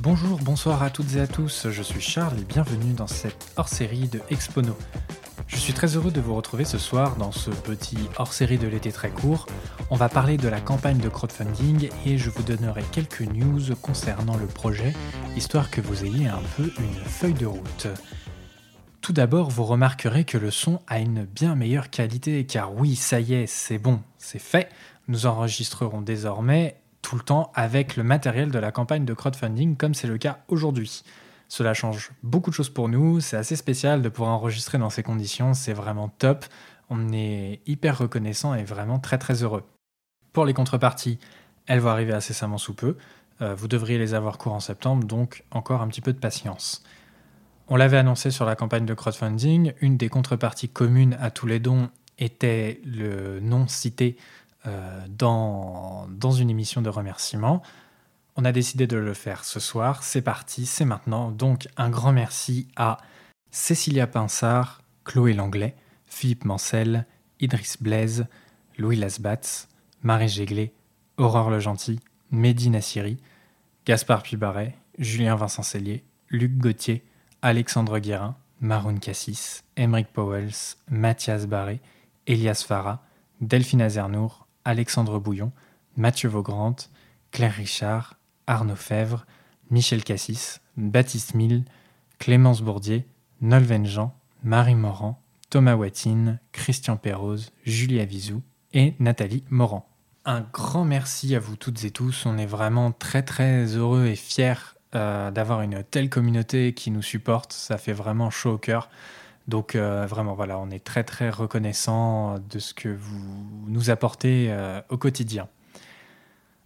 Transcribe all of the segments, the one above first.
Bonjour, bonsoir à toutes et à tous, je suis Charles et bienvenue dans cette hors-série de Expono. Je suis très heureux de vous retrouver ce soir dans ce petit hors-série de l'été très court. On va parler de la campagne de crowdfunding et je vous donnerai quelques news concernant le projet, histoire que vous ayez un peu une feuille de route. Tout d'abord, vous remarquerez que le son a une bien meilleure qualité, car oui, ça y est, c'est bon, c'est fait. Nous enregistrerons désormais tout le temps avec le matériel de la campagne de crowdfunding, comme c'est le cas aujourd'hui. Cela change beaucoup de choses pour nous, c'est assez spécial de pouvoir enregistrer dans ces conditions, c'est vraiment top. On est hyper reconnaissant et vraiment très très heureux. Pour les contreparties, elles vont arriver incessamment sous peu. Euh, vous devriez les avoir courant septembre, donc encore un petit peu de patience. On l'avait annoncé sur la campagne de crowdfunding, une des contreparties communes à tous les dons était le nom cité euh, dans, une émission de remerciements. On a décidé de le faire ce soir, c'est parti, c'est maintenant. Donc un grand merci à Cécilia Pinsard, Chloé Langlais, Philippe Mancel, Idriss Blaise, Louis Lasbatz, Marie Géglet, Aurore Le Gentil, Mehdi Nassiri, Gaspard Pibaret, Julien Vincent Cellier, Luc Gauthier, Alexandre Guérin, Maroun Cassis, Emeric Powells, Mathias Barré, Elias Farah, Delphine Azernour, Alexandre Bouillon, Mathieu Vaugrand, Claire Richard, Arnaud Fèvre, Michel Cassis, Baptiste Mille, Clémence Bourdier, Nolven Jean, Marie Morand, Thomas Watine, Christian Perroz, Julie Avizou et Nathalie Morand. Un grand merci à vous toutes et tous. On est vraiment très très heureux et fiers euh, d'avoir une telle communauté qui nous supporte. Ça fait vraiment chaud au cœur. Donc euh, vraiment, voilà, on est très très reconnaissant de ce que vous nous apportez euh, au quotidien.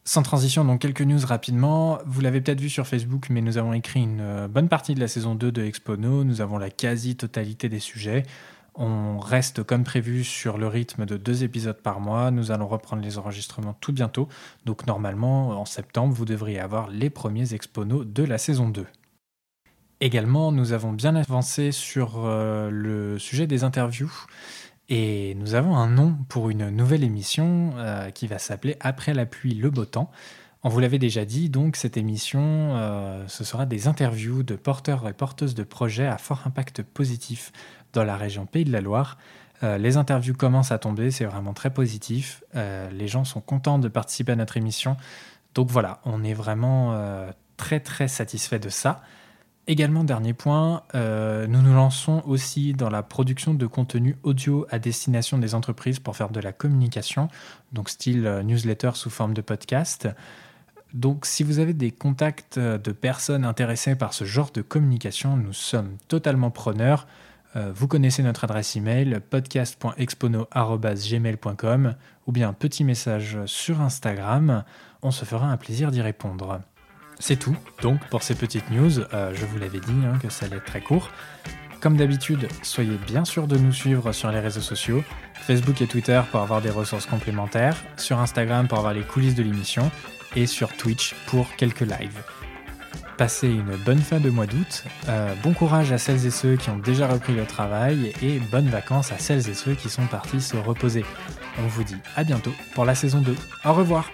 Sans transition, donc quelques news rapidement. Vous l'avez peut-être vu sur Facebook, mais nous avons écrit une bonne partie de la saison 2 de Expono. Nous avons la quasi-totalité des sujets. On reste comme prévu sur le rythme de deux épisodes par mois. Nous allons reprendre les enregistrements tout bientôt. Donc normalement, en septembre, vous devriez avoir les premiers exponos de la saison 2. Également, nous avons bien avancé sur euh, le sujet des interviews. Et nous avons un nom pour une nouvelle émission euh, qui va s'appeler Après la pluie, le beau temps. On vous l'avait déjà dit, donc cette émission, euh, ce sera des interviews de porteurs et porteuses de projets à fort impact positif dans la région Pays de la Loire. Les interviews commencent à tomber, c'est vraiment très positif. Les gens sont contents de participer à notre émission. Donc voilà, on est vraiment très très satisfait de ça. Également, dernier point, nous nous lançons aussi dans la production de contenu audio à destination des entreprises pour faire de la communication, donc style newsletter sous forme de podcast. Donc si vous avez des contacts de personnes intéressées par ce genre de communication, nous sommes totalement preneurs. Euh, vous connaissez notre adresse email podcast.expono.gmail.com ou bien un petit message sur Instagram. On se fera un plaisir d'y répondre. C'est tout, donc, pour ces petites news. Euh, je vous l'avais dit hein, que ça allait être très court. Comme d'habitude, soyez bien sûr de nous suivre sur les réseaux sociaux, Facebook et Twitter pour avoir des ressources complémentaires, sur Instagram pour avoir les coulisses de l'émission, et sur Twitch pour quelques lives. Passez une bonne fin de mois d'août, euh, bon courage à celles et ceux qui ont déjà repris le travail et bonnes vacances à celles et ceux qui sont partis se reposer. On vous dit à bientôt pour la saison 2. Au revoir